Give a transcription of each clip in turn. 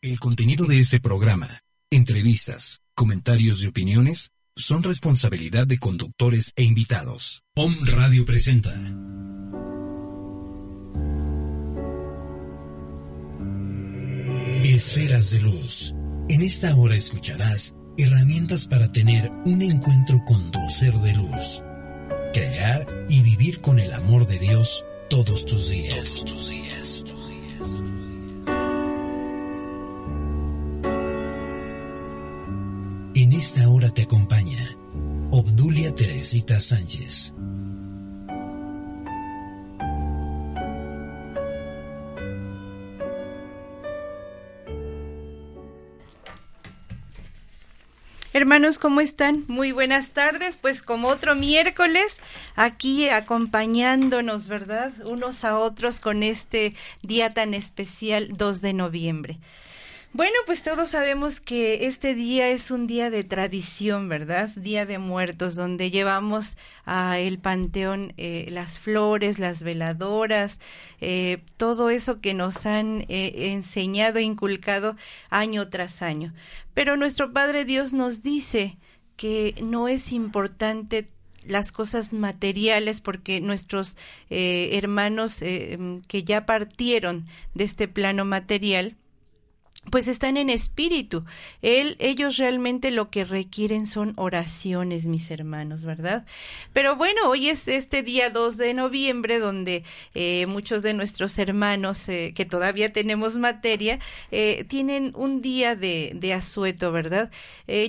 El contenido de este programa, entrevistas, comentarios y opiniones son responsabilidad de conductores e invitados. POM Radio presenta. Esferas de luz. En esta hora escucharás herramientas para tener un encuentro con tu ser de luz. Crear y vivir con el amor de Dios todos tus días. Todos tus días. Tus días. En esta hora te acompaña Obdulia Teresita Sánchez. Hermanos, ¿cómo están? Muy buenas tardes. Pues como otro miércoles, aquí acompañándonos, ¿verdad? Unos a otros con este día tan especial, 2 de noviembre. Bueno, pues todos sabemos que este día es un día de tradición, ¿verdad? Día de muertos, donde llevamos a el panteón eh, las flores, las veladoras, eh, todo eso que nos han eh, enseñado e inculcado año tras año. Pero nuestro Padre Dios nos dice que no es importante las cosas materiales porque nuestros hermanos que ya partieron de este plano material pues están en espíritu. Él, ellos realmente lo que requieren son oraciones, mis hermanos, ¿verdad? Pero bueno, hoy es este día 2 de noviembre donde eh, muchos de nuestros hermanos eh, que todavía tenemos materia eh, tienen un día de, de asueto, ¿verdad?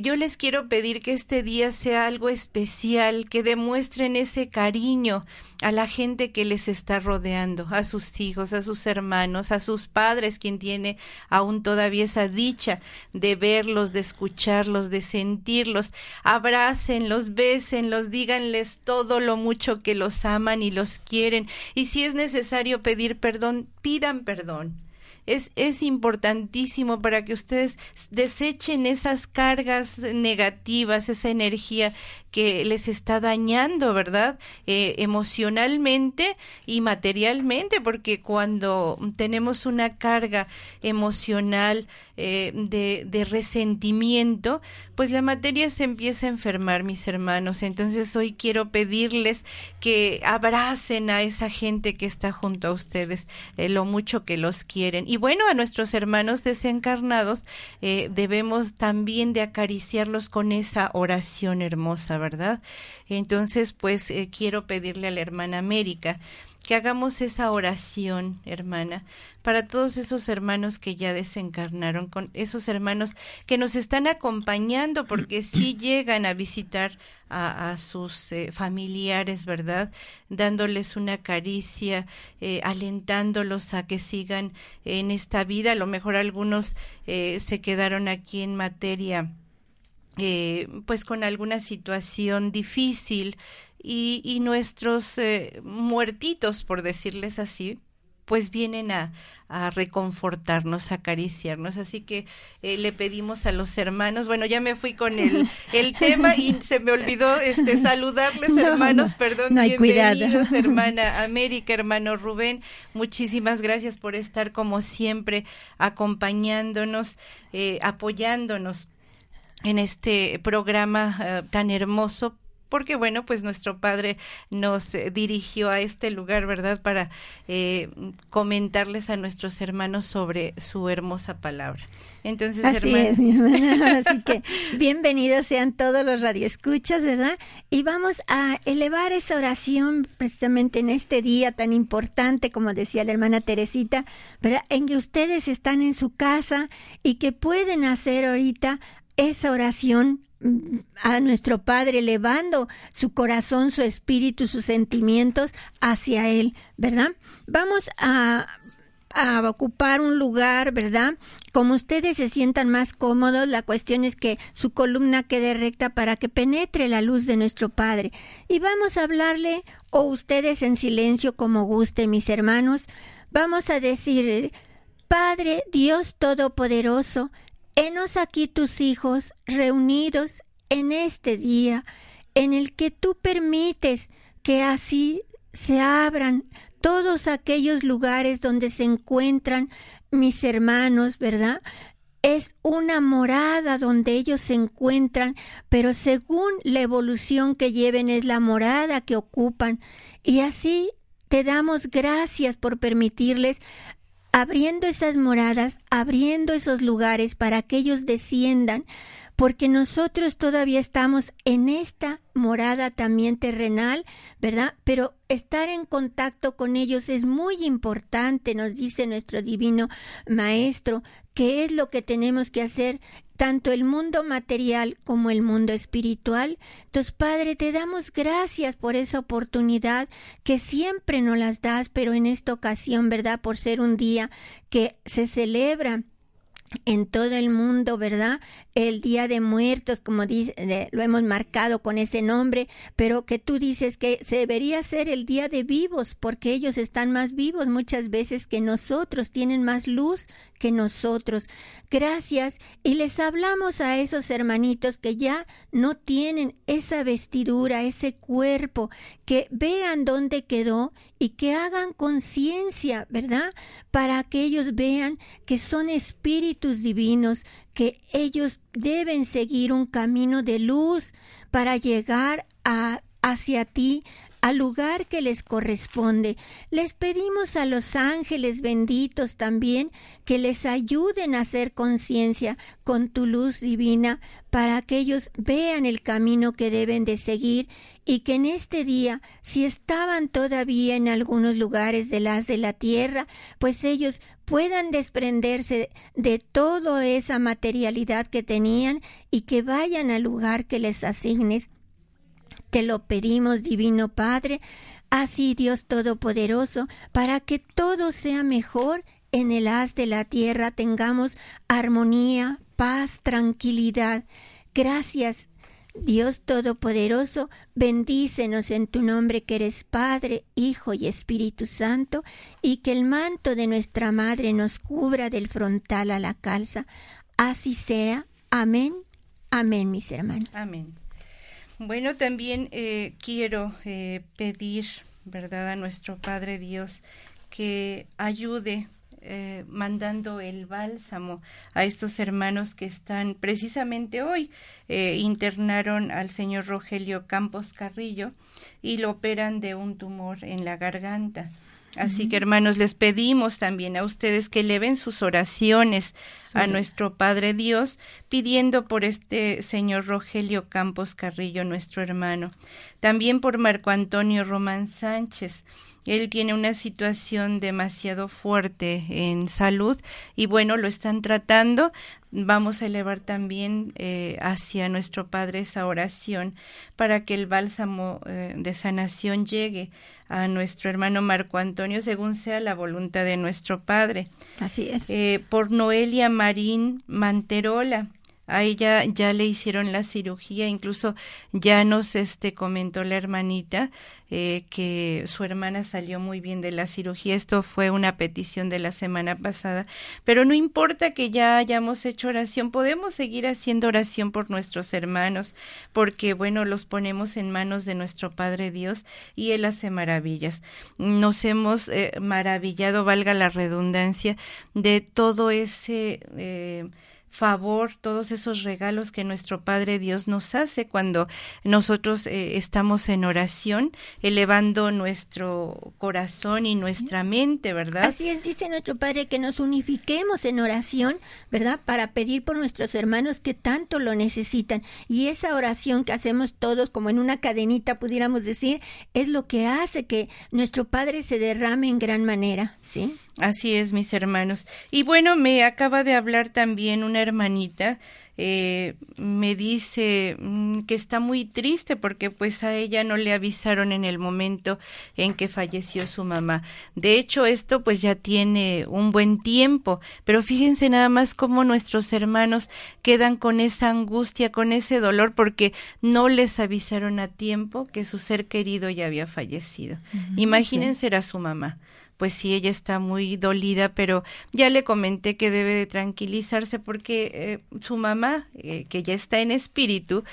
yo les quiero pedir que este día sea algo especial, que demuestren ese cariño a la gente que les está rodeando, a sus hijos, a sus hermanos, a sus padres, quien tiene aún todavía esa dicha de verlos, de escucharlos, de sentirlos. Abrácenlos, bésenlos, díganles todo lo mucho que los aman y los quieren. Y si es necesario pedir perdón, pidan perdón es, es importantísimo para que ustedes desechen esas cargas negativas, esa energía que les está dañando, ¿verdad? Eh, emocionalmente y materialmente, porque cuando tenemos una carga emocional eh, de, de, resentimiento, pues la materia se empieza a enfermar, mis hermanos. Entonces hoy quiero pedirles que abracen a esa gente que está junto a ustedes, eh, lo mucho que los quieren. Y bueno, a nuestros hermanos desencarnados debemos también de acariciarlos con esa oración hermosa, ¿verdad? Entonces, pues eh, quiero pedirle a la hermana América que hagamos esa oración, hermana, para todos esos hermanos que ya desencarnaron, con esos hermanos que nos están acompañando, porque sí llegan a visitar a, sus eh, familiares, ¿verdad? Dándoles una caricia, eh, alentándolos a que sigan en esta vida. A lo mejor algunos se quedaron aquí en materia eh, pues con alguna situación difícil y, y nuestros eh, muertitos, por decirles así, pues vienen a, a reconfortarnos, a acariciarnos. Así que eh, le pedimos a los hermanos, bueno, ya me fui con el, el tema y se me olvidó este saludarles, hermanos, perdón, no hay bienvenidos, hermana América, hermano Rubén, muchísimas gracias por estar como siempre acompañándonos, eh, apoyándonos en este programa tan hermoso porque bueno, pues nuestro padre nos eh, dirigió a este lugar, ¿verdad? Para eh, comentarles a nuestros hermanos sobre su hermosa palabra. Entonces, Así es, mi hermana. Así que bienvenidos sean todos los radioescuchas, ¿verdad? Y vamos a elevar esa oración precisamente en este día tan importante, como decía la hermana Teresita, ¿verdad? En que ustedes están en su casa y que pueden hacer ahorita esa oración mm, a nuestro Padre, elevando su corazón, su espíritu, sus sentimientos hacia Él, ¿verdad? Vamos a, a ocupar un lugar, ¿verdad? Como ustedes se sientan más cómodos, la cuestión es que su columna quede recta para que penetre la luz de nuestro Padre. Y vamos a hablarle, o ustedes en silencio como guste, mis hermanos, vamos a decir, Padre Dios Todopoderoso, Henos aquí tus hijos reunidos en este día en el que tú permites que así se abran todos aquellos lugares donde se encuentran mis hermanos, ¿verdad? es una morada donde ellos se encuentran, pero según la evolución que lleven es la morada que ocupan. Y así te damos gracias por permitirles abriendo esas moradas, abriendo esos lugares para que ellos desciendan, porque nosotros todavía estamos en esta morada también terrenal, ¿verdad? Pero estar en contacto con ellos es muy importante, nos dice nuestro divino Maestro, que es lo que tenemos que hacer tanto el mundo material como el mundo espiritual. Entonces, Padre, te damos gracias por esa oportunidad que siempre nos las das, pero en esta ocasión, ¿verdad? Por ser un día que se celebra en todo el mundo, ¿verdad? El Día de Muertos, como dice, lo hemos marcado con ese nombre, pero que tú dices que debería ser el Día de Vivos, porque ellos están más vivos muchas veces que nosotros, tienen más luz que nosotros. Gracias. Y les hablamos a esos hermanitos que ya no tienen esa vestidura, ese cuerpo, que vean dónde quedó y que hagan conciencia, ¿verdad? Para que ellos vean que son espíritus divinos, que ellos deben seguir un camino de luz para llegar a, hacia ti, al lugar que les corresponde. Les pedimos a los ángeles benditos también que les ayuden a hacer conciencia con tu luz divina para que ellos vean el camino que deben de seguir y que en este día, si estaban todavía en algunos lugares de las de la tierra, pues ellos puedan desprenderse de toda esa materialidad que tenían y que vayan al lugar que les asignes te lo pedimos, Divino Padre, así Dios Todopoderoso, para que todo sea mejor en el haz de la tierra, tengamos armonía, paz, tranquilidad. Gracias, Dios Todopoderoso, bendícenos en tu nombre que eres Padre, Hijo y Espíritu Santo, y que el manto de nuestra Madre nos cubra del frontal a la calza. Así sea. Amén. Amén, mis hermanos. Amén. Bueno, también eh, quiero eh, pedir, ¿verdad?, a nuestro Padre Dios que ayude eh, mandando el bálsamo a estos hermanos que están precisamente hoy internaron al señor Rogelio Campos Carrillo y lo operan de un tumor en la garganta. Así que hermanos, les pedimos también a ustedes que eleven sus oraciones a nuestro Padre Dios, pidiendo por este señor Rogelio Campos Carrillo, nuestro hermano. También por Marco Antonio Román Sánchez. Él tiene una situación demasiado fuerte en salud y bueno, lo están tratando. Vamos a elevar también eh, hacia nuestro Padre esa oración para que el bálsamo eh, de sanación llegue a nuestro hermano Marco Antonio según sea la voluntad de nuestro Padre. Así es. Eh, por Noelia Marín Manterola a ella ya le hicieron la cirugía, incluso ya nos este comentó la hermanita eh, que su hermana salió muy bien de la cirugía. Esto fue una petición de la semana pasada, pero no importa que ya hayamos hecho oración, podemos seguir haciendo oración por nuestros hermanos, porque bueno, los ponemos en manos de nuestro Padre Dios y Él hace maravillas. Nos hemos eh, maravillado, valga la redundancia, de todo ese eh, favor, todos esos regalos que nuestro Padre Dios nos hace cuando nosotros eh, estamos en oración, elevando nuestro corazón y nuestra mente, ¿verdad? Así es, dice nuestro Padre, que nos unifiquemos en oración, ¿verdad? Para pedir por nuestros hermanos que tanto lo necesitan. Y esa oración que hacemos todos, como en una cadenita, pudiéramos decir, es lo que hace que nuestro Padre se derrame en gran manera, ¿sí? Así es, mis hermanos. Y bueno, me acaba de hablar también una hermanita, eh, me dice mm, que está muy triste porque pues a ella no le avisaron en el momento en que falleció su mamá. De hecho, esto pues ya tiene un buen tiempo, pero fíjense nada más cómo nuestros hermanos quedan con esa angustia, con ese dolor porque no les avisaron a tiempo que su ser querido ya había fallecido. Imagínense era su mamá pues sí, ella está muy dolida, pero ya le comenté que debe de tranquilizarse porque eh, su mamá, eh, que ya está en espíritu,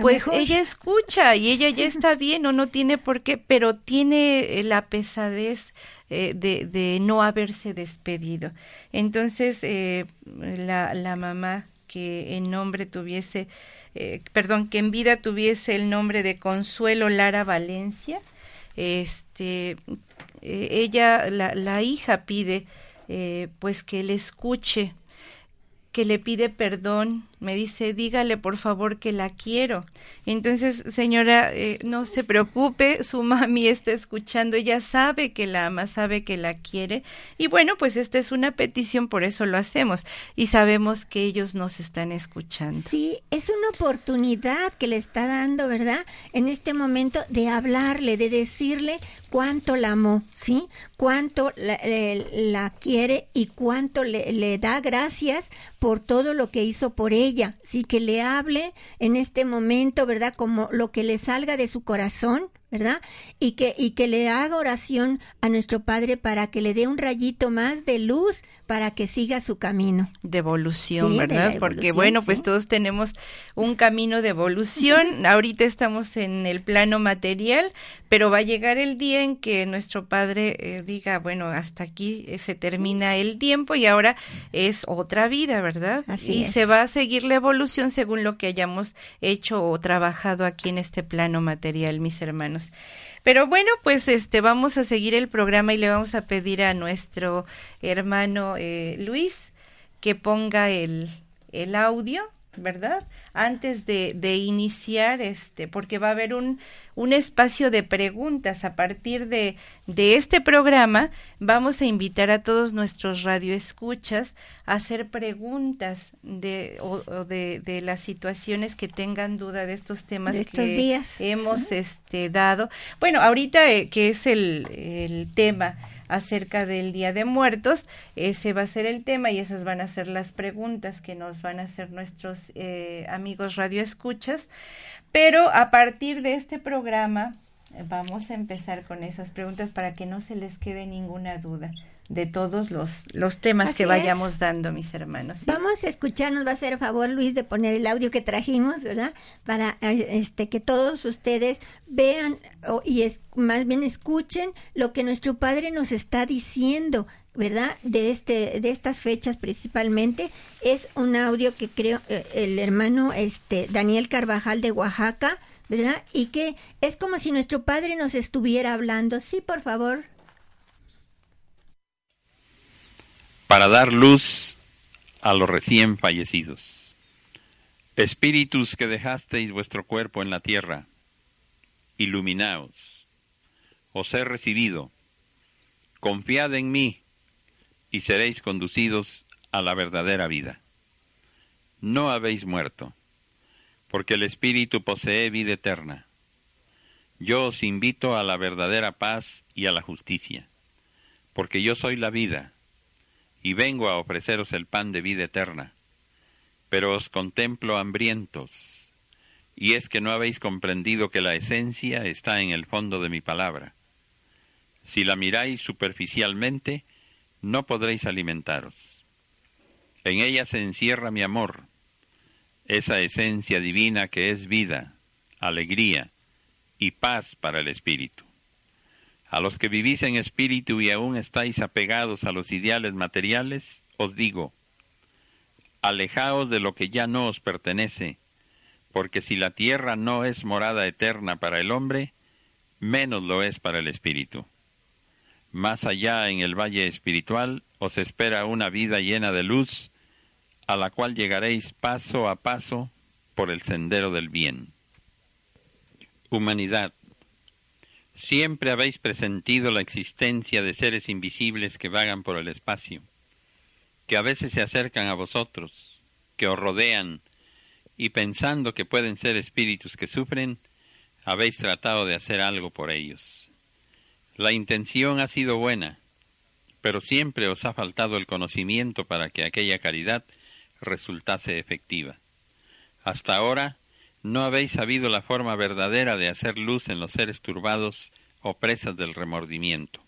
pues ella escucha y ella ya está bien o no tiene por qué, pero tiene eh, la pesadez eh, de, de, no haberse despedido. Entonces, eh, la, la mamá que en nombre tuviese, eh, perdón, que en vida tuviese el nombre de Consuelo Lara Valencia, este, eh, ella, la, la, hija pide eh, pues que le escuche, que le pide perdón, me dice, dígale por favor que la quiero. Entonces, señora, eh, no se preocupe, su mami está escuchando, ella sabe que la ama, sabe que la quiere. Y bueno, pues esta es una petición, por eso lo hacemos. Y sabemos que ellos nos están escuchando. Sí, es una oportunidad que le está dando, ¿verdad? En este momento de hablarle, de decirle cuánto la amó, ¿sí? Cuánto la, la quiere y cuánto le, le da gracias por todo lo que hizo por ella sí que le hable en este momento, ¿verdad? Como lo que le salga de su corazón, ¿verdad? Y que, y que le haga oración a nuestro Padre para que le dé un rayito más de luz para que siga su camino. De evolución, sí, ¿verdad? De Porque bueno, pues todos tenemos un camino de evolución. Ahorita estamos en el plano material, pero va a llegar el día en que nuestro Padre eh, diga, bueno, hasta aquí eh, se termina el tiempo y ahora es otra vida, ¿verdad? Así y es. se va a seguir la evolución según lo que hayamos hecho o trabajado aquí en este plano material, mis hermanos. Pero bueno, pues este vamos a seguir el programa y le vamos a pedir a nuestro hermano eh, Luis que ponga el, el audio, ¿verdad? Antes de, de, iniciar, este, porque va a haber un, un espacio de preguntas. A partir de, de este programa, vamos a invitar a todos nuestros radioescuchas a hacer preguntas de, o, o de, de, las situaciones que tengan duda de estos temas de estos que días. hemos uh -huh. este, dado. Bueno, ahorita eh, que es el, el tema acerca del Día de Muertos. Ese va a ser el tema y esas van a ser las preguntas que nos van a hacer nuestros eh, amigos radioescuchas. Pero a partir de este programa vamos a empezar con esas preguntas para que no se les quede ninguna duda de todos los, los temas Así que vayamos es. dando, mis hermanos. ¿sí? Vamos a escuchar, nos va a hacer favor Luis de poner el audio que trajimos, ¿verdad? Para este que todos ustedes vean o, y es, más bien escuchen lo que nuestro Padre nos está diciendo, ¿verdad? De este de estas fechas principalmente es un audio que creo eh, el hermano este Daniel Carvajal de Oaxaca, ¿verdad? Y que es como si nuestro Padre nos estuviera hablando. Sí, por favor. para dar luz a los recién fallecidos. Espíritus que dejasteis vuestro cuerpo en la tierra, iluminaos, os he recibido, confiad en mí y seréis conducidos a la verdadera vida. No habéis muerto, porque el Espíritu posee vida eterna. Yo os invito a la verdadera paz y a la justicia, porque yo soy la vida y vengo a ofreceros el pan de vida eterna. Pero os contemplo hambrientos, y es que no habéis comprendido que la esencia está en el fondo de mi palabra. Si la miráis superficialmente, no podréis alimentaros. En ella se encierra mi amor, esa esencia divina que es vida, alegría y paz para el espíritu. A los que vivís en espíritu y aún estáis apegados a los ideales materiales, os digo, alejaos de lo que ya no os pertenece, porque si la tierra no es morada eterna para el hombre, menos lo es para el espíritu. Más allá en el valle espiritual os espera una vida llena de luz, a la cual llegaréis paso a paso por el sendero del bien. Humanidad, Siempre habéis presentido la existencia de seres invisibles que vagan por el espacio, que a veces se acercan a vosotros, que os rodean, y pensando que pueden ser espíritus que sufren, habéis tratado de hacer algo por ellos. La intención ha sido buena, pero siempre os ha faltado el conocimiento para que aquella caridad resultase efectiva. Hasta ahora, no habéis sabido la forma verdadera de hacer luz en los seres turbados o presas del remordimiento.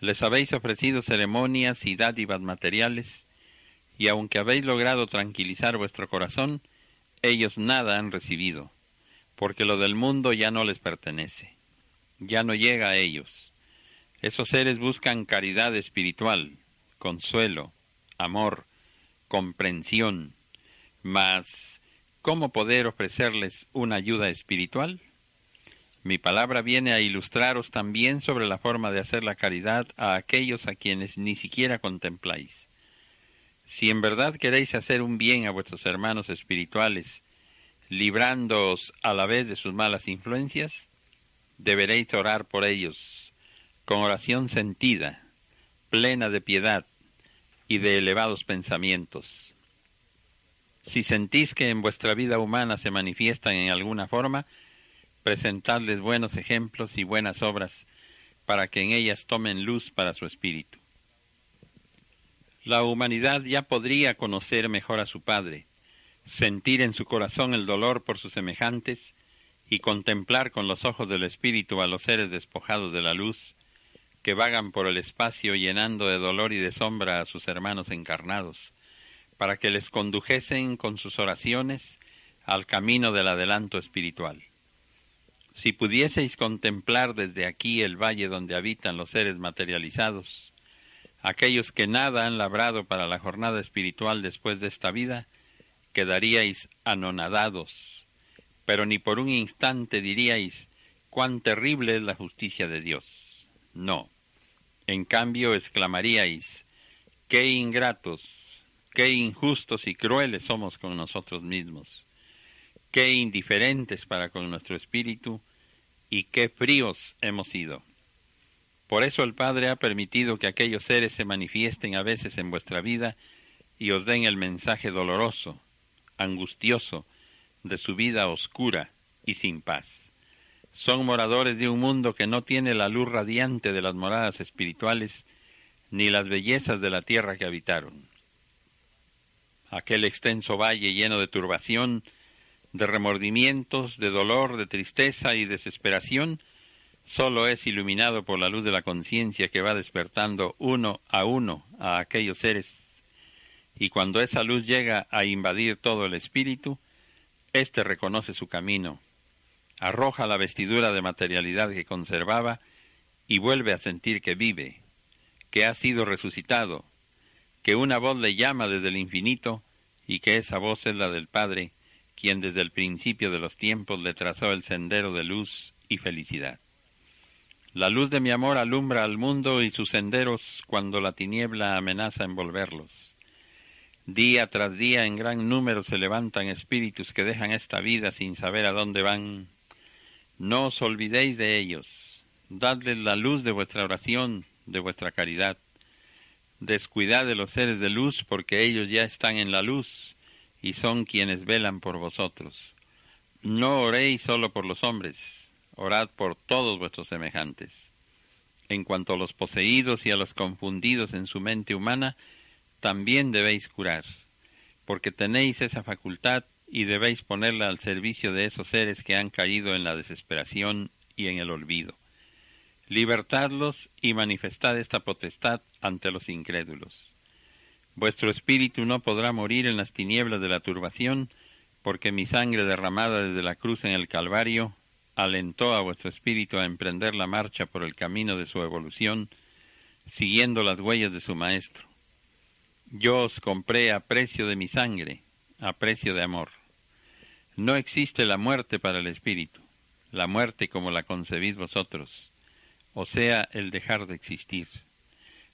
Les habéis ofrecido ceremonias y dádivas materiales, y aunque habéis logrado tranquilizar vuestro corazón, ellos nada han recibido, porque lo del mundo ya no les pertenece, ya no llega a ellos. Esos seres buscan caridad espiritual, consuelo, amor, comprensión, mas ¿cómo poder ofrecerles una ayuda espiritual? Mi palabra viene a ilustraros también sobre la forma de hacer la caridad a aquellos a quienes ni siquiera contempláis. Si en verdad queréis hacer un bien a vuestros hermanos espirituales, librándoos a la vez de sus malas influencias, deberéis orar por ellos, con oración sentida, plena de piedad y de elevados pensamientos. Si sentís que en vuestra vida humana se manifiestan en alguna forma, presentadles buenos ejemplos y buenas obras para que en ellas tomen luz para su espíritu. La humanidad ya podría conocer mejor a su Padre, sentir en su corazón el dolor por sus semejantes y contemplar con los ojos del espíritu a los seres despojados de la luz, que vagan por el espacio llenando de dolor y de sombra a sus hermanos encarnados, para que les condujesen con sus oraciones al camino del adelanto espiritual. Si pudieseis contemplar desde aquí el valle donde habitan los seres materializados, aquellos que nada han labrado para la jornada espiritual después de esta vida, quedaríais anonadados, pero ni por un instante diríais cuán terrible es la justicia de Dios. No. En cambio exclamaríais, qué ingratos, qué injustos y crueles somos con nosotros mismos qué indiferentes para con nuestro espíritu y qué fríos hemos sido. Por eso el Padre ha permitido que aquellos seres se manifiesten a veces en vuestra vida y os den el mensaje doloroso, angustioso, de su vida oscura y sin paz. Son moradores de un mundo que no tiene la luz radiante de las moradas espirituales ni las bellezas de la tierra que habitaron. Aquel extenso valle lleno de turbación de remordimientos, de dolor, de tristeza y desesperación, solo es iluminado por la luz de la conciencia que va despertando uno a uno a aquellos seres. Y cuando esa luz llega a invadir todo el espíritu, éste reconoce su camino, arroja la vestidura de materialidad que conservaba y vuelve a sentir que vive, que ha sido resucitado, que una voz le llama desde el infinito y que esa voz es la del Padre, quien desde el principio de los tiempos le trazó el sendero de luz y felicidad. La luz de mi amor alumbra al mundo y sus senderos cuando la tiniebla amenaza envolverlos. Día tras día en gran número se levantan espíritus que dejan esta vida sin saber a dónde van. No os olvidéis de ellos. Dadles la luz de vuestra oración, de vuestra caridad. Descuidad de los seres de luz porque ellos ya están en la luz y son quienes velan por vosotros. No oréis solo por los hombres, orad por todos vuestros semejantes. En cuanto a los poseídos y a los confundidos en su mente humana, también debéis curar, porque tenéis esa facultad y debéis ponerla al servicio de esos seres que han caído en la desesperación y en el olvido. Libertadlos y manifestad esta potestad ante los incrédulos. Vuestro espíritu no podrá morir en las tinieblas de la turbación, porque mi sangre derramada desde la cruz en el Calvario alentó a vuestro espíritu a emprender la marcha por el camino de su evolución, siguiendo las huellas de su Maestro. Yo os compré a precio de mi sangre, a precio de amor. No existe la muerte para el espíritu, la muerte como la concebís vosotros, o sea, el dejar de existir.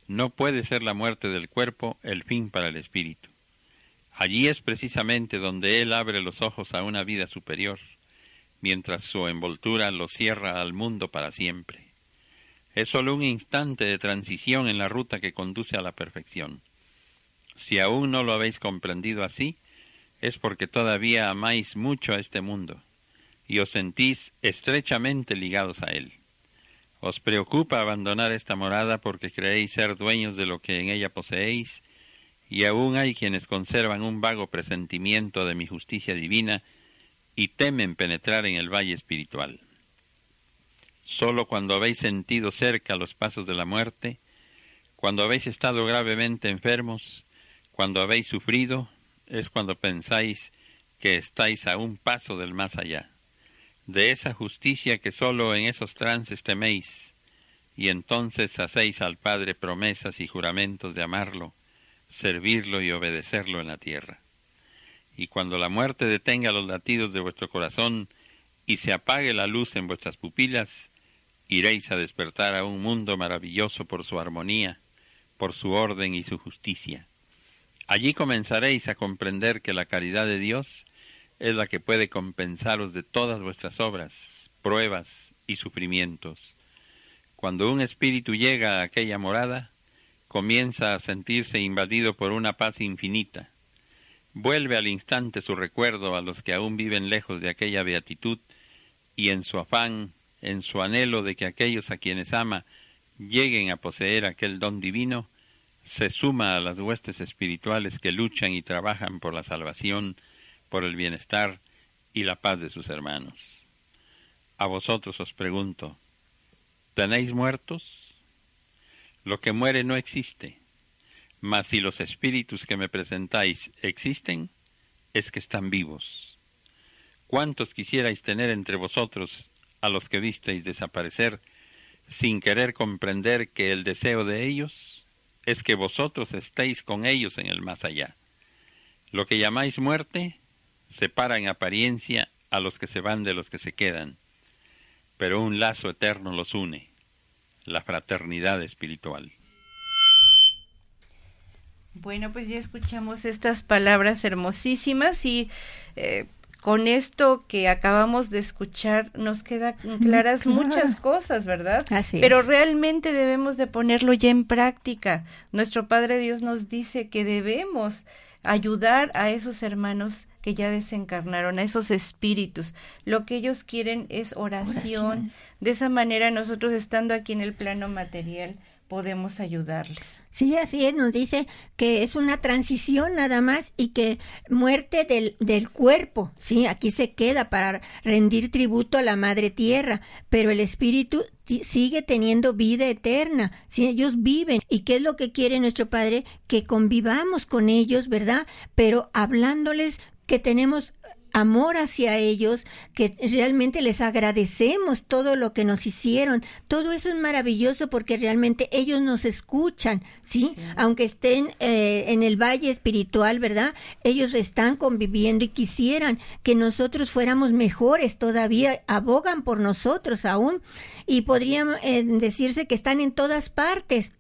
No puede ser la muerte del cuerpo el fin para el espíritu. Allí es precisamente donde Él abre los ojos a una vida superior, mientras su envoltura lo cierra al mundo para siempre. Es sólo un instante de transición en la ruta que conduce a la perfección. Si aún no lo habéis comprendido así, es porque todavía amáis mucho a este mundo y os sentís estrechamente ligados a él. Os preocupa abandonar esta morada porque creéis ser dueños de lo que en ella poseéis, y aún hay quienes conservan un vago presentimiento de mi justicia divina y temen penetrar en el valle espiritual. Solo cuando habéis sentido cerca los pasos de la muerte, cuando habéis estado gravemente enfermos, cuando habéis sufrido, es cuando pensáis que estáis a un paso del más allá de esa justicia que sólo en esos trances teméis, y entonces hacéis al Padre promesas y juramentos de amarlo, servirlo y obedecerlo en la tierra. Y cuando la muerte detenga los latidos de vuestro corazón y se apague la luz en vuestras pupilas, iréis a despertar a un mundo maravilloso por su armonía, por su orden y su justicia. Allí comenzaréis a comprender que la caridad de Dios es la que puede compensaros de todas vuestras obras, pruebas y sufrimientos cuando un espíritu llega a aquella morada, comienza a sentirse invadido por una paz infinita. Vuelve al instante su recuerdo a los que aún viven lejos de aquella beatitud y en su afán, en su anhelo de que aquellos a quienes ama lleguen a poseer aquel don divino, se suma a las huestes espirituales que luchan y trabajan por la salvación, por el bienestar y la paz de sus hermanos. A vosotros os pregunto, ¿Tenéis muertos? Lo que muere no existe, mas si los espíritus que me presentáis existen, es que están vivos. ¿Cuántos quisierais tener entre vosotros a los que visteis desaparecer, sin querer comprender que el deseo de ellos es que vosotros estéis con ellos en el más allá? Lo que llamáis muerte separa en apariencia a los que se van de los que se quedan, pero un lazo eterno los une la fraternidad espiritual. Bueno, pues ya escuchamos estas palabras hermosísimas y eh, con esto que acabamos de escuchar nos quedan claras muchas cosas, ¿verdad? Así Pero realmente debemos de ponerlo ya en práctica. Nuestro Padre Dios nos dice que debemos ayudar a esos hermanos que ya desencarnaron, a esos espíritus. Lo que ellos quieren es oración. De esa manera nosotros estando aquí en el plano material podemos ayudarles. Sí, así es, nos dice que es una transición nada más y que muerte del, del cuerpo, sí, aquí se queda para rendir tributo a la madre tierra, pero el espíritu sigue teniendo vida eterna, si ellos viven. ¿Y qué es lo que quiere nuestro Padre? Que convivamos con ellos, ¿verdad? Pero hablándoles que tenemos amor hacia ellos, que realmente les agradecemos todo lo que nos hicieron. Todo eso es maravilloso porque realmente ellos nos escuchan, ¿sí? Aunque estén eh, en el valle espiritual, ¿verdad? Ellos están conviviendo y quisieran que nosotros fuéramos mejores todavía, abogan por nosotros aún y podrían eh, decirse que están en todas partes.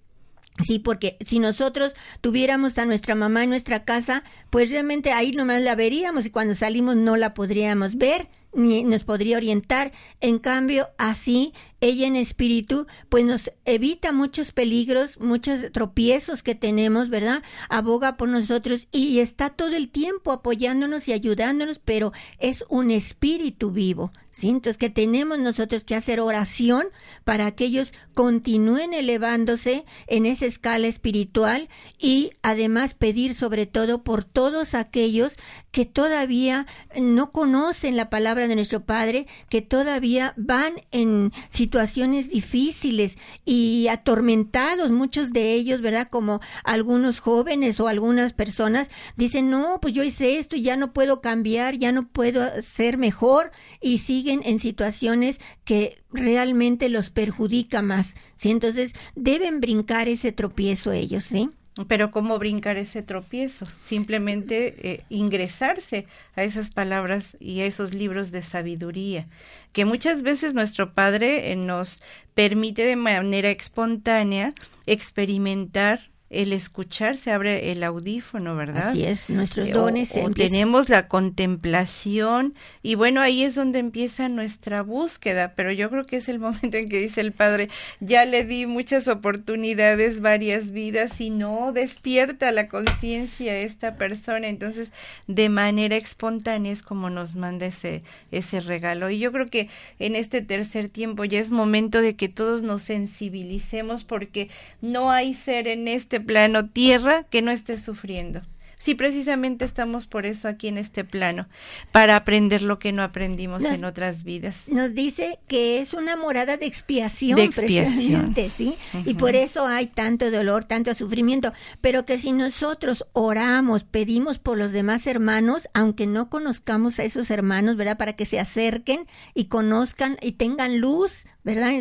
Sí, porque si nosotros tuviéramos a nuestra mamá en nuestra casa, pues realmente ahí nomás la veríamos y cuando salimos no la podríamos ver ni nos podría orientar. En cambio, así ella en espíritu, pues nos evita muchos peligros, muchos tropiezos que tenemos, ¿verdad? Aboga por nosotros y está todo el tiempo apoyándonos y ayudándonos, pero es un espíritu vivo, ¿sí? Entonces que tenemos nosotros que hacer oración para que ellos continúen elevándose en esa escala espiritual y además pedir sobre todo por todos aquellos que todavía no conocen la palabra de nuestro Padre, que todavía van en situaciones difíciles y atormentados, muchos de ellos, ¿verdad? Como algunos jóvenes o algunas personas dicen, no, pues yo hice esto y ya no puedo cambiar, ya no puedo ser mejor y en situaciones que realmente los perjudica más, ¿sí? Entonces deben brincar ese tropiezo ellos, ¿sí? Pero ¿cómo brincar ese tropiezo? Simplemente eh, ingresarse a esas palabras y a esos libros de sabiduría, que muchas veces nuestro Padre eh, nos permite de manera espontánea experimentar el escuchar se abre el audífono, ¿verdad? Así es, nuestros eh, dones. tenemos la contemplación y bueno, ahí es donde empieza nuestra búsqueda, pero yo creo que es el momento en que dice el Padre, ya le di muchas oportunidades, varias vidas y no despierta la conciencia esta persona, entonces de manera espontánea es como nos manda ese, ese regalo. Y yo creo que en este tercer tiempo ya es momento de que todos nos sensibilicemos porque no hay ser en este plano tierra que no esté sufriendo. Sí, precisamente estamos por eso aquí en este plano, para aprender lo que no aprendimos en otras vidas. Nos dice que es una morada de expiación, de expiación. ¿sí? Y por eso hay tanto dolor, tanto sufrimiento, pero que si nosotros oramos, pedimos por los demás hermanos, aunque no conozcamos a esos hermanos, ¿verdad? Para que se acerquen y conozcan y tengan luz, ¿verdad?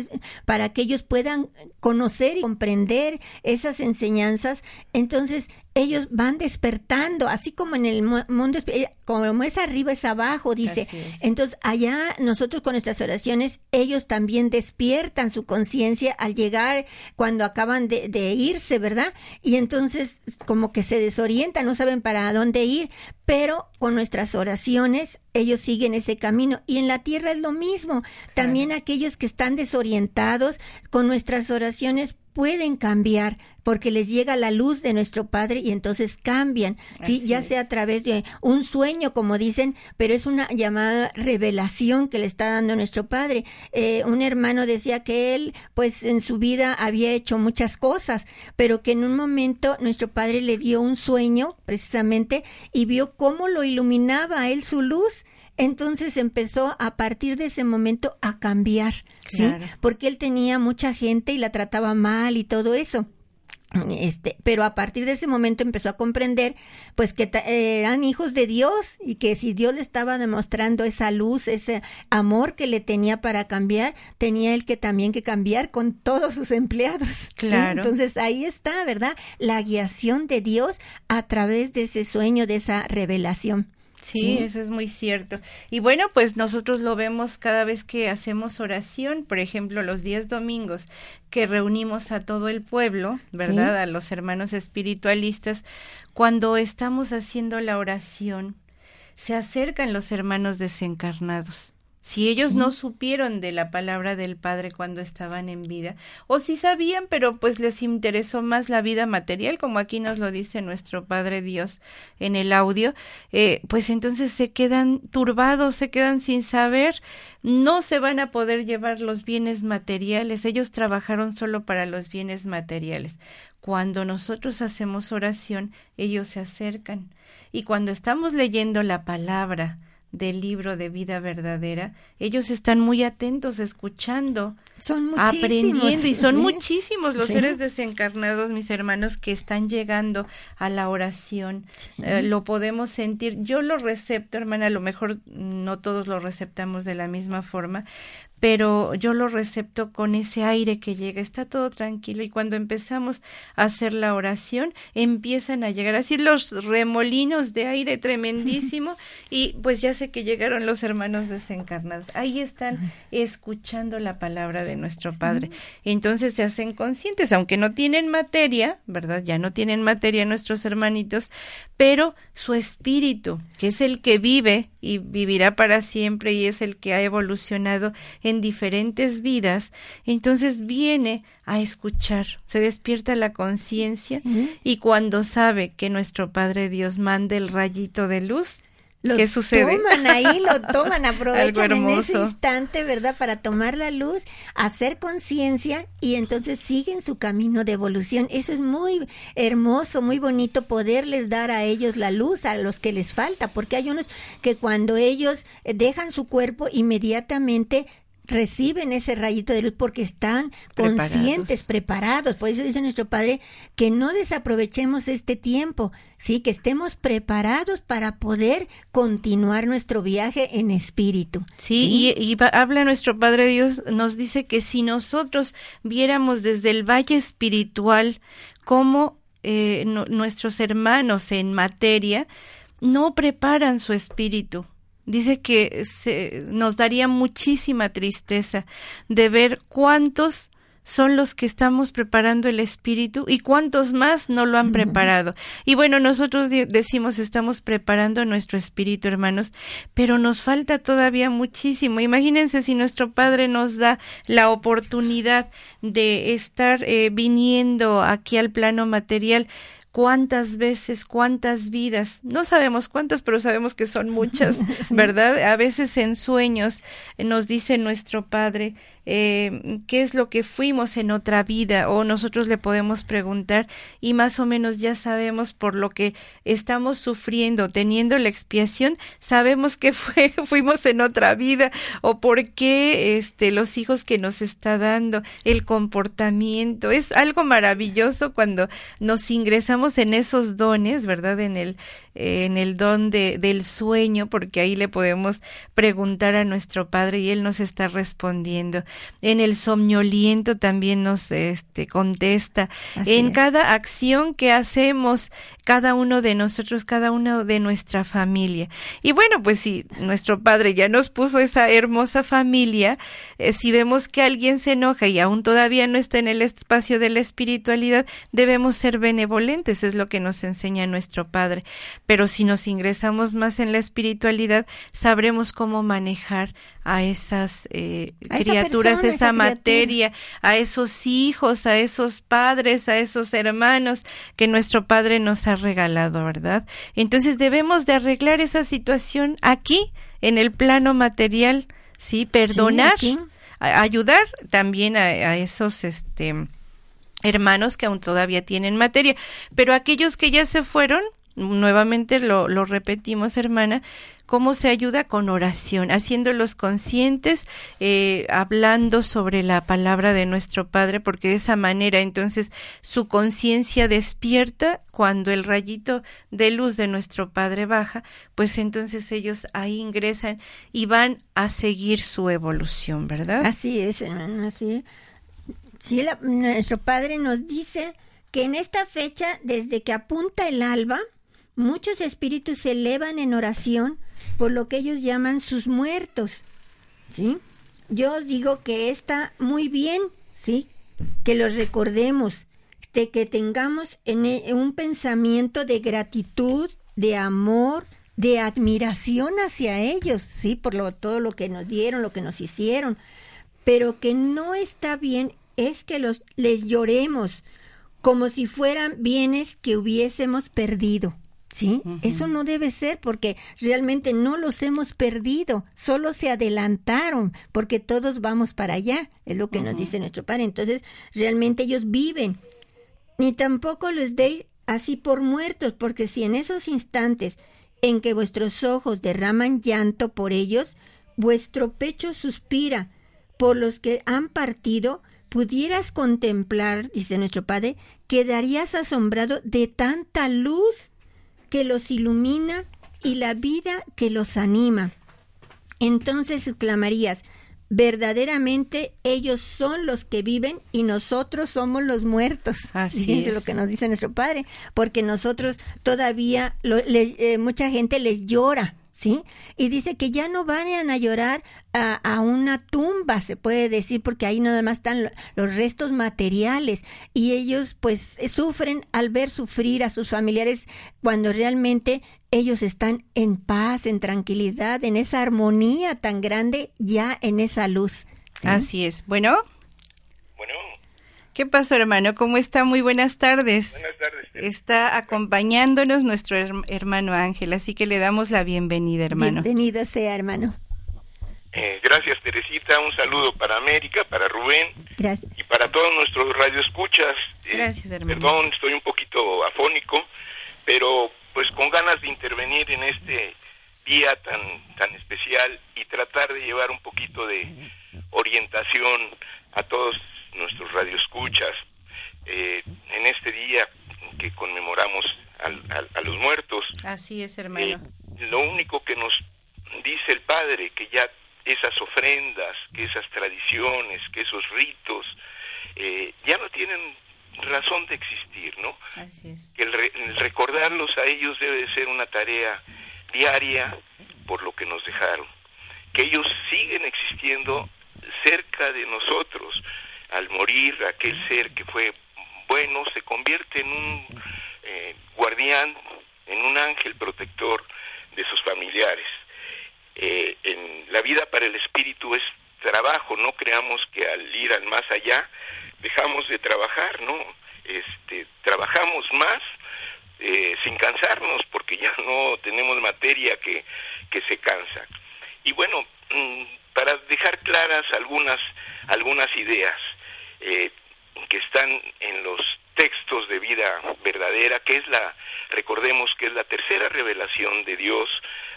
Para que ellos puedan conocer y comprender esas enseñanzas, entonces ellos van despertando, así como en el mundo, eh, como es arriba es abajo, dice. Entonces, allá nosotros con nuestras oraciones, ellos también despiertan su conciencia al llegar cuando acaban de, de, irse, ¿verdad? Y entonces como que se desorientan, no saben para dónde ir, pero con nuestras oraciones ellos siguen ese camino. Y en la tierra es lo mismo. También aquellos que están desorientados, con nuestras oraciones pueden cambiar porque les llega la luz de nuestro Padre y entonces cambian, sí, ya sea a través de un sueño, como dicen, pero es una llamada revelación que le está dando nuestro Padre. Eh, un hermano decía que él, pues en su vida había hecho muchas cosas, pero que en un momento nuestro Padre le dio un sueño, precisamente, y vio cómo lo iluminaba a él su luz entonces empezó a partir de ese momento a cambiar, ¿sí? Porque él tenía mucha gente y la trataba mal y todo eso. Este, pero a partir de ese momento empezó a comprender pues que eran hijos de Dios y que si Dios le estaba demostrando esa luz, ese amor que le tenía para cambiar, tenía él que también que cambiar con todos sus empleados. Claro. Entonces ahí está, ¿verdad? La guiación de Dios a través de ese sueño, de esa revelación. Sí, eso es muy cierto. Y bueno, pues nosotros lo vemos cada vez que hacemos oración, por ejemplo, los días domingos, que reunimos a todo el pueblo, ¿verdad? A los hermanos espiritualistas, cuando estamos haciendo la oración, se acercan los hermanos desencarnados si ellos no supieron de la palabra del Padre cuando estaban en vida, o si sabían, pero pues les interesó más la vida material, como aquí nos lo dice nuestro Padre Dios en el audio, eh, pues entonces se quedan turbados, se quedan sin saber, no se van a poder llevar los bienes materiales, ellos trabajaron solo para los bienes materiales. Cuando nosotros hacemos oración, ellos se acercan. Y cuando estamos leyendo la palabra, del libro de vida verdadera, ellos están muy atentos, escuchando, son aprendiendo y son muchísimos los seres desencarnados, mis hermanos, que están llegando a la oración. Eh, lo podemos sentir. Yo lo recepto, hermana, a lo mejor no todos lo receptamos de la misma forma, pero yo lo recepto con ese aire que llega, está todo tranquilo y cuando empezamos a hacer la oración empiezan a llegar así los remolinos de aire tremendísimo y pues ya sé que llegaron los hermanos desencarnados, ahí están escuchando la palabra de nuestro Padre, entonces se hacen conscientes, aunque no tienen materia, ¿verdad? Ya no tienen materia nuestros hermanitos, pero su espíritu, que es el que vive y vivirá para siempre y es el que ha evolucionado en diferentes vidas, entonces viene a escuchar, se despierta la conciencia y cuando sabe que nuestro Padre Dios manda el rayito de luz, lo ¿Qué sucede? toman ahí, lo toman, aprovechan en ese instante, ¿verdad? Para tomar la luz, hacer conciencia y entonces siguen su camino de evolución. Eso es muy hermoso, muy bonito poderles dar a ellos la luz, a los que les falta, porque hay unos que cuando ellos dejan su cuerpo inmediatamente reciben ese rayito de luz porque están conscientes, preparados. Por eso dice nuestro Padre que no desaprovechemos este tiempo, sí, que estemos preparados para poder continuar nuestro viaje en espíritu. Sí, Y, habla nuestro Padre Dios, nos dice que si nosotros viéramos desde el valle espiritual cómo eh, nuestros hermanos en materia no preparan su espíritu, dice que se, nos daría muchísima tristeza de ver cuántos son los que estamos preparando el espíritu y cuántos más no lo han preparado. Y bueno, nosotros decimos estamos preparando nuestro espíritu, hermanos, pero nos falta todavía muchísimo. Imagínense si nuestro Padre nos da la oportunidad de estar eh, viniendo aquí al plano material cuántas veces, cuántas vidas, no sabemos cuántas, pero sabemos que son muchas, ¿verdad? A veces en sueños nos dice nuestro Padre, eh, qué es lo que fuimos en otra vida o nosotros le podemos preguntar y más o menos ya sabemos por lo que estamos sufriendo, teniendo la expiación, sabemos que fue, fuimos en otra vida o por qué este, los hijos que nos está dando, el comportamiento. Es algo maravilloso cuando nos ingresamos en esos dones, ¿verdad? En el, en el don de, del sueño, porque ahí le podemos preguntar a nuestro Padre y Él nos está respondiendo. En el somnoliento también nos este, contesta. en cada acción que hacemos, cada uno de nosotros, cada uno de nuestra familia. Y bueno, pues si nuestro Padre ya nos puso esa hermosa familia, eh, si vemos que alguien se enoja y aún todavía no está en el espacio de la espiritualidad, debemos ser benevolentes, es lo que nos enseña nuestro Padre pero si nos ingresamos más en la espiritualidad, sabremos cómo manejar a esas eh, criaturas, esa, materia, a esos hijos, a esos padres, a esos hermanos que nuestro Padre nos ha regalado, ¿verdad? Entonces debemos de arreglar esa situación aquí, en el plano material, ¿sí? Perdonar, ayudar también a, a esos, este, hermanos que aún todavía tienen materia, pero aquellos que ya se fueron, nuevamente lo, repetimos, hermana, cómo se ayuda con oración, haciéndolos conscientes, eh, hablando sobre la palabra de nuestro Padre, porque de esa manera entonces su conciencia despierta cuando el rayito de luz de nuestro Padre baja, pues entonces ellos ahí ingresan y van a seguir su evolución, ¿verdad? Así es, así. Sí, nuestro Padre nos dice que en esta fecha, desde que apunta el alba, Muchos espíritus se elevan en oración por lo que ellos llaman sus muertos. ¿Sí? Yo os digo que está muy bien, ¿sí? Que los recordemos, de que tengamos en e, un pensamiento de gratitud, de amor, de admiración hacia ellos, ¿sí? Por lo, todo lo que nos dieron, lo que nos hicieron. Pero que no está bien es que los, les lloremos como si fueran bienes que hubiésemos perdido. ¿Sí? Eso no debe ser porque realmente no los hemos perdido, solo se adelantaron porque todos vamos para allá, es lo que nos dice nuestro Padre. Entonces, realmente ellos viven. Ni tampoco les deis así por muertos, porque si en esos instantes en que vuestros ojos derraman llanto por ellos, vuestro pecho suspira por los que han partido, pudieras contemplar, dice nuestro Padre, quedarías asombrado de tanta luz que los ilumina y la vida que los anima. Entonces exclamarías, verdaderamente ellos son los que viven y nosotros somos los muertos. Así es lo que nos dice nuestro Padre, porque nosotros todavía, eh, mucha gente les llora ¿sí? Y dice que ya no van a llorar a, una tumba, se puede decir, porque ahí nada más están los restos materiales y ellos pues sufren al ver sufrir a sus familiares cuando realmente ellos están en paz, en tranquilidad, en esa armonía tan grande, ya en esa luz. Así es. Bueno. ¿Qué pasó, hermano? ¿Cómo está? Muy buenas tardes. Buenas tardes. Está acompañándonos nuestro hermano Ángel, así que le damos la bienvenida, hermano. Bienvenida sea, hermano. Eh, gracias, Teresita. Un saludo para América, para Rubén. Gracias. Y para todos nuestros radioescuchas. Eh, gracias, hermano. Perdón, estoy un poquito afónico, pero pues con ganas de intervenir en este día tan, tan especial y tratar de llevar un poquito de orientación a todos nuestros radioescuchas, eh, en este día que conmemoramos a los muertos. Así es, hermano. Eh, lo único que nos dice el Padre, que ya esas ofrendas, que esas tradiciones, que esos ritos, eh, ya no tienen razón de existir, ¿no? Así es. Que el, el, recordarlos a ellos debe de ser una tarea diaria por lo que nos dejaron. Que ellos siguen existiendo cerca de nosotros, al morir aquel ser que fue bueno se convierte en un eh, guardián, en un ángel protector de sus familiares. Eh, en la vida para el espíritu es trabajo, no creamos que al ir al más allá dejamos de trabajar, no, este, trabajamos más eh, sin cansarnos porque ya no tenemos materia que, que se cansa. Y bueno, mm, para dejar claras algunas, algunas ideas eh, que están en los textos de vida verdadera, que es la, recordemos que es la tercera revelación de Dios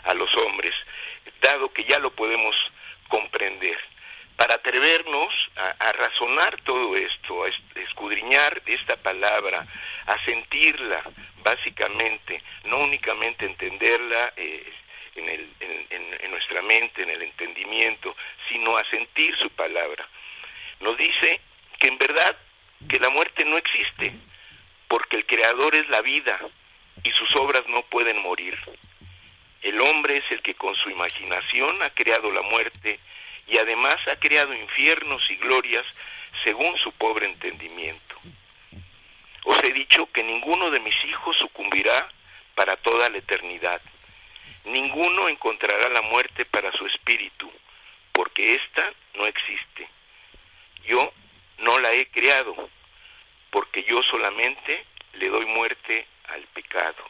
a los hombres, dado que ya lo podemos comprender. Para atrevernos a, razonar todo esto, a escudriñar esta palabra, a sentirla, básicamente, no únicamente entenderla eh, en, el, en nuestra mente, en el entendimiento, sino a sentir su palabra. Nos dice que en verdad que la muerte no existe, porque el Creador es la vida y sus obras no pueden morir. El hombre es el que con su imaginación ha creado la muerte y además ha creado infiernos y glorias según su pobre entendimiento. Os he dicho que ninguno de mis hijos sucumbirá para toda la eternidad. Ninguno encontrará la muerte para su espíritu, porque ésta no existe. Yo no la he creado, porque yo solamente le doy muerte al pecado.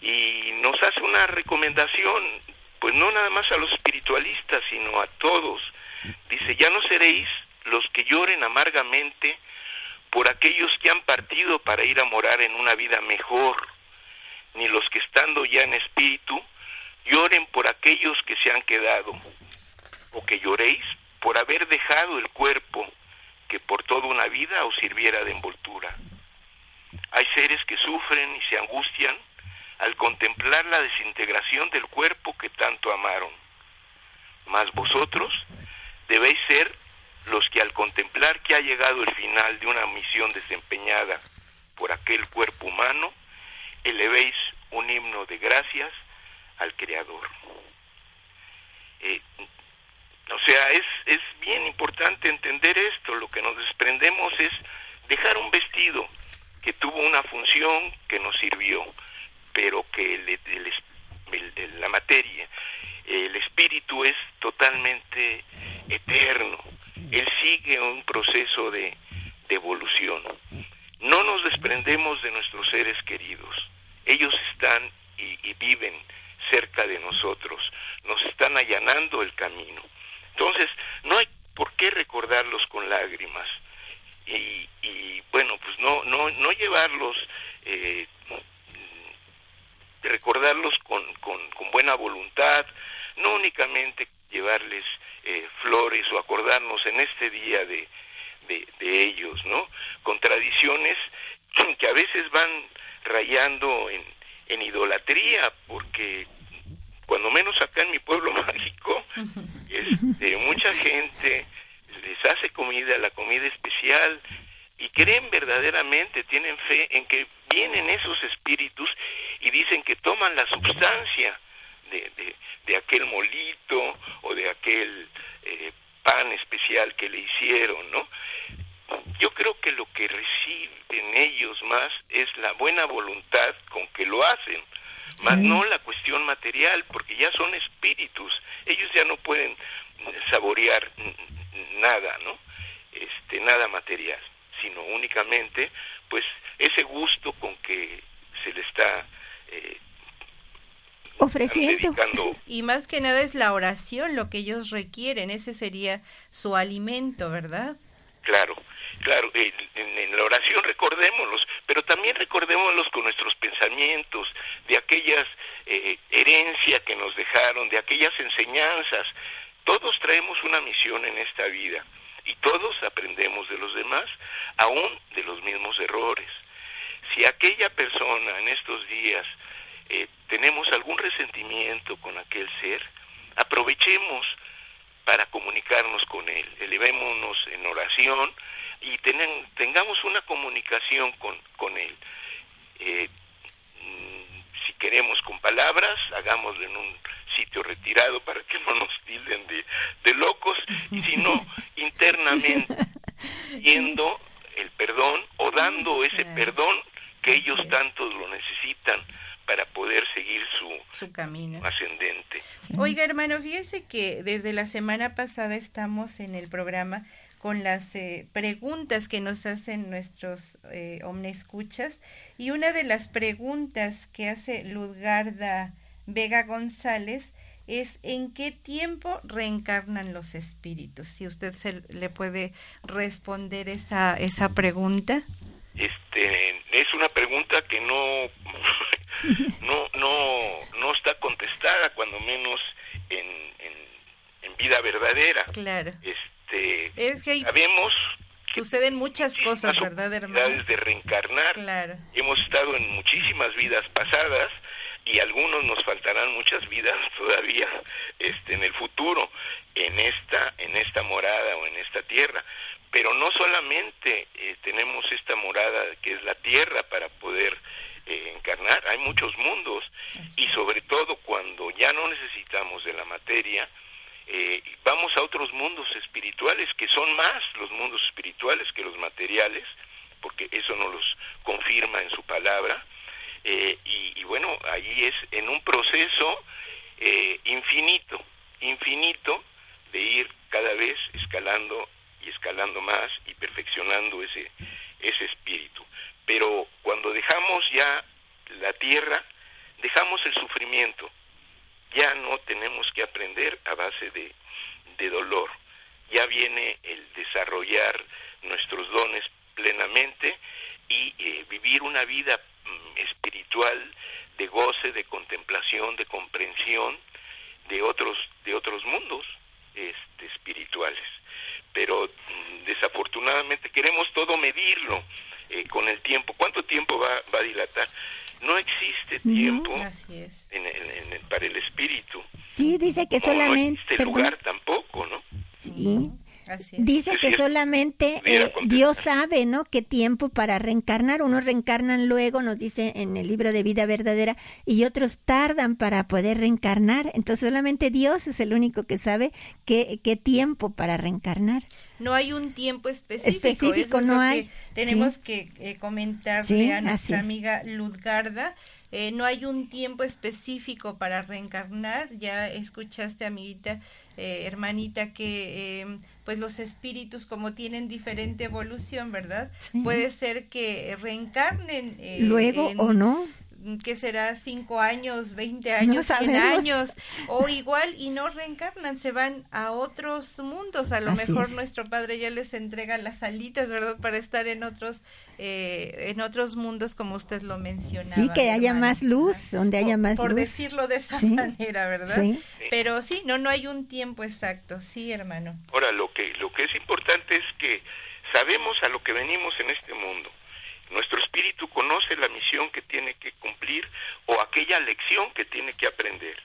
Y nos hace una recomendación, pues no nada más a los espiritualistas, sino a todos. Dice, ya no seréis los que lloren amargamente por aquellos que han partido para ir a morar en una vida mejor, ni los que estando ya en espíritu lloren por aquellos que se han quedado, o que lloréis por haber dejado el cuerpo que por toda una vida os sirviera de envoltura. Hay seres que sufren y se angustian al contemplar la desintegración del cuerpo que tanto amaron. Mas vosotros debéis ser los que al contemplar que ha llegado el final de una misión desempeñada por aquel cuerpo humano, elevéis un himno de gracias al Creador. Eh, o sea, es, es bien importante entender esto. Lo que nos desprendemos es dejar un vestido que tuvo una función que nos sirvió, pero que la materia, el espíritu es totalmente eterno. Él sigue un proceso de, evolución. No nos desprendemos de nuestros seres queridos. Ellos están y viven cerca de nosotros, nos están allanando el camino. Entonces, no hay por qué recordarlos con lágrimas y, y bueno, pues no, no, no llevarlos, eh, recordarlos con, con, buena voluntad, no únicamente llevarles eh, flores o acordarnos en este día de, de, de ellos, ¿no? Con tradiciones que a veces van rayando en, en idolatría, porque cuando menos acá en mi pueblo mágico, este, mucha gente les hace comida, la comida especial, y creen verdaderamente, tienen fe en que vienen esos espíritus y dicen que toman la sustancia de, de, aquel molito o de aquel eh, pan especial que le hicieron, ¿no? Yo creo que lo que reciben ellos más es la buena voluntad con que lo hacen más no la cuestión material, porque ya son espíritus, ellos ya no pueden saborear nada, ¿no? Este, nada material, sino únicamente, pues, ese gusto con que se le está eh, ofreciendo. Y más que nada es la oración lo que ellos requieren, ese sería su alimento, ¿verdad? Claro, claro, en, la oración recordémoslos, pero también recordémoslos con nuestros pensamientos, de aquellas eh, herencia que nos dejaron, de aquellas enseñanzas. Todos traemos una misión en esta vida y todos aprendemos de los demás, aún de los mismos errores. Si aquella persona en estos días eh, tenemos algún resentimiento con aquel ser, aprovechemos para comunicarnos con Él, elevémonos en oración y tengamos una comunicación con, con Él. Eh, mm, si queremos con palabras, hagámoslo en un sitio retirado para que no nos tilden de, de locos, y si no, internamente, yendo el perdón o dando ese perdón que ellos tanto lo necesitan para poder seguir su, su camino ascendente. Oiga, hermano, fíjese que desde la semana pasada estamos en el programa con las eh, preguntas que nos hacen nuestros eh, omnescuchas y una de las preguntas que hace Ludgarda Vega González es en qué tiempo reencarnan los espíritus. Si usted se le puede responder esa esa pregunta. Este es una pregunta que no no no no está contestada cuando menos en, en, vida verdadera. Claro. Este es que sabemos suceden muchas cosas, ¿verdad, hermano? de reencarnar. Claro. Hemos estado en muchísimas vidas pasadas y algunos nos faltarán muchas vidas todavía este en el futuro en esta en esta morada o en esta tierra pero no solamente eh, tenemos esta morada que es la tierra para poder eh, encarnar hay muchos mundos y sobre todo cuando ya no necesitamos de la materia eh, vamos a otros mundos espirituales que son más los mundos espirituales que los materiales porque eso nos los confirma en su palabra eh, y, bueno, ahí es en un proceso eh, infinito, infinito de ir cada vez escalando y escalando más y perfeccionando ese, ese espíritu. Pero cuando dejamos ya la tierra, dejamos el sufrimiento, ya no tenemos que aprender a base de, de dolor, ya viene el desarrollar nuestros dones plenamente y eh, vivir una vida mm, espiritual de goce, de contemplación, de comprensión de otros de otros mundos este, espirituales. Pero mm, desafortunadamente queremos todo medirlo eh, con el tiempo. ¿Cuánto tiempo va, va a dilatar? No existe tiempo En, para el espíritu. Sí, dice que solamente... No existe lugar tampoco, ¿no? Sí. Dice que solamente eh, Dios sabe, ¿no? Qué tiempo para reencarnar. Unos reencarnan luego, nos dice en el libro de vida verdadera, y otros tardan para poder reencarnar. Entonces solamente Dios es el único que sabe qué, qué tiempo para reencarnar. No hay un tiempo específico. Específico no hay. tenemos que eh, comentarle a nuestra amiga Ludgarda eh, no hay un tiempo específico para reencarnar. Ya escuchaste, amiguita, eh, hermanita, que eh, pues los espíritus como tienen diferente evolución, ¿verdad? Puede ser que reencarnen. Luego o no que será cinco años, veinte años, cien años, o igual y no reencarnan, se van a otros mundos. A lo mejor nuestro padre ya les entrega las alitas, ¿verdad? Para estar en otros, eh, en otros mundos, como usted lo mencionaba. Sí, que haya más luz, donde haya más por luz. Por decirlo de esa manera, ¿verdad? Sí. Pero sí, no, no hay un tiempo exacto, sí, hermano. Ahora, lo que, lo que es importante es que sabemos a lo que venimos en este mundo nuestro espíritu conoce la misión que tiene que cumplir o aquella lección que tiene que aprender.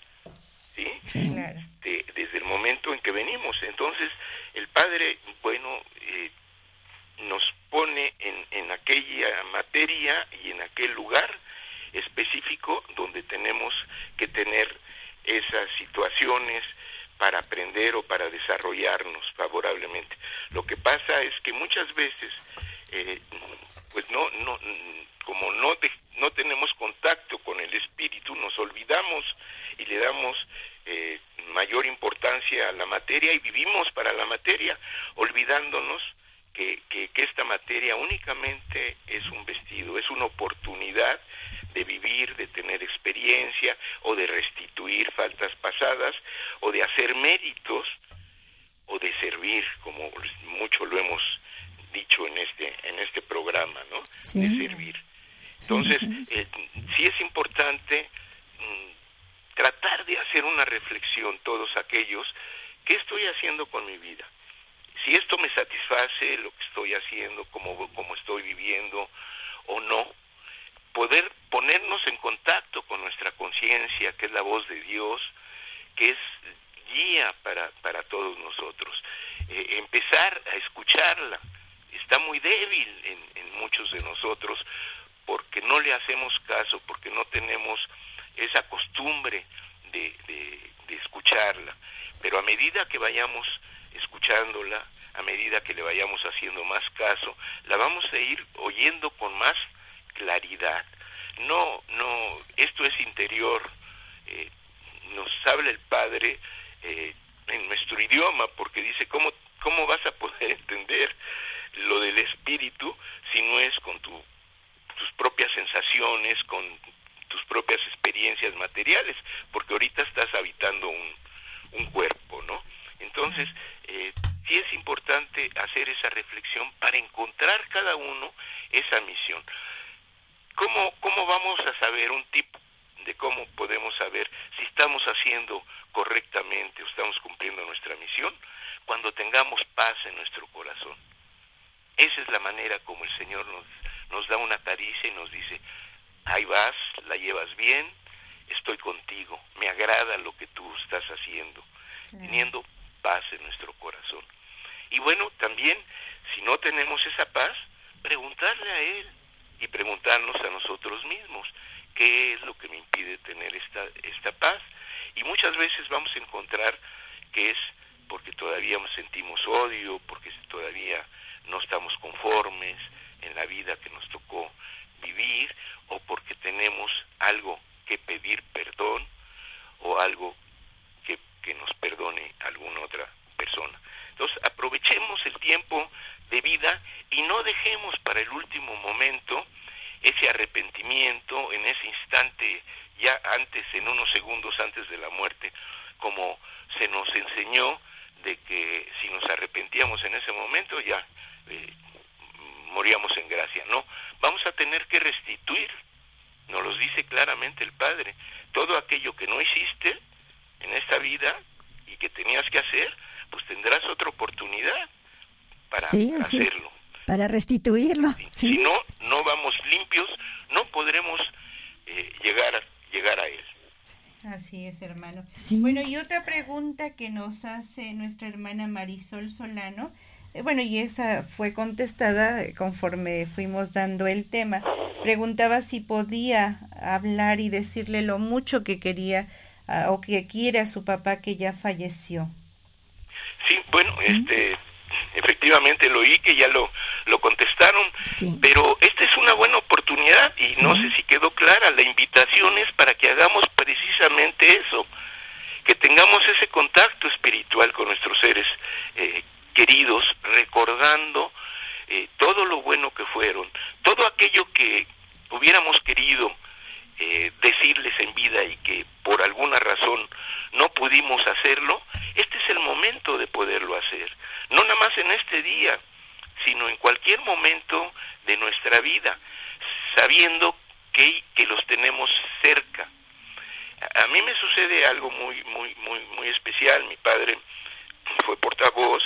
¿Sí? desde el momento en que venimos. Entonces, el Padre, bueno, eh, nos pone en, en aquella materia y en aquel lugar específico donde tenemos que tener esas situaciones para aprender o para desarrollarnos favorablemente. Lo que pasa es que muchas veces eh, pues no, no, como no, no tenemos contacto con el espíritu, nos olvidamos y le damos eh, mayor importancia a la materia y vivimos para la materia, olvidándonos que, que, que, esta materia únicamente es un vestido, es una oportunidad de vivir, de tener experiencia o de restituir faltas pasadas o de hacer méritos o de servir, como mucho lo hemos dicho en este en este programa, ¿no? De servir. Entonces, eh, sí es importante mm, tratar de hacer una reflexión todos aquellos qué estoy haciendo con mi vida. Si esto me satisface lo que estoy haciendo, como como estoy viviendo o no, poder ponernos en contacto con nuestra conciencia, que es la voz de Dios, que es guía para, para todos nosotros. Eh, empezar a escucharla, está muy débil en, muchos de nosotros porque no le hacemos caso, porque no tenemos esa costumbre de, de, escucharla. Pero a medida que vayamos escuchándola, a medida que le vayamos haciendo más caso, la vamos a ir oyendo con más claridad. No, no, esto es interior. Eh, nos habla el Padre eh, en nuestro idioma, porque dice, ¿cómo, ¿cómo vas a poder entender lo del espíritu si no es con tu, tus propias sensaciones, con tus propias experiencias materiales, porque ahorita estás habitando un, un cuerpo, ¿no? Entonces, eh, sí es importante hacer esa reflexión para encontrar cada uno esa misión. ¿Cómo, cómo vamos a saber un tipo de cómo podemos saber si estamos haciendo correctamente o estamos cumpliendo nuestra misión? Cuando tengamos paz en nuestro corazón. Esa es la manera como el Señor nos, nos da una caricia y nos dice, ahí vas, la llevas bien, estoy contigo, me agrada lo que tú estás haciendo, teniendo paz en nuestro corazón. Y bueno, también, si no tenemos esa paz, preguntarle a Él y preguntarnos a nosotros mismos, ¿qué es lo que me impide tener esta, esta paz? Y muchas veces vamos a encontrar que es porque todavía sentimos odio, porque todavía no estamos conformes en la vida que nos tocó vivir, o porque tenemos algo que pedir perdón, o algo que, que nos perdone alguna otra persona. Entonces, aprovechemos el tiempo de vida y no dejemos para el último momento ese arrepentimiento en ese instante, ya antes, en unos segundos antes de la muerte, como se nos enseñó de que si nos arrepentíamos en ese momento ya eh, moríamos en gracia. No, vamos a tener que restituir, nos lo dice claramente el Padre, todo aquello que no hiciste en esta vida y que tenías que hacer, pues tendrás otra oportunidad para hacerlo. Para restituirlo. Si no, no vamos limpios, no podremos eh, llegar, llegar a él. Así es, hermano. Bueno, y otra pregunta que nos hace nuestra hermana Marisol Solano, bueno, y esa fue contestada conforme fuimos dando el tema. Preguntaba si podía hablar y decirle lo mucho que quería ah, o que quiere a su papá que ya falleció. Sí, bueno, este efectivamente lo oí que ya lo lo contestaron, pero esta es una buena oportunidad y no sé si quedó clara, la invitación es para que hagamos precisamente eso, que tengamos ese contacto espiritual con nuestros seres eh, queridos, recordando eh, todo lo bueno que fueron, todo aquello que hubiéramos querido eh, decirles en vida y que por alguna razón no pudimos hacerlo, este es el momento de poderlo hacer. No nada más en este día, sino en cualquier momento de nuestra vida, sabiendo que, que los tenemos cerca. A mí me sucede algo muy, muy, muy, muy especial. Mi padre fue portavoz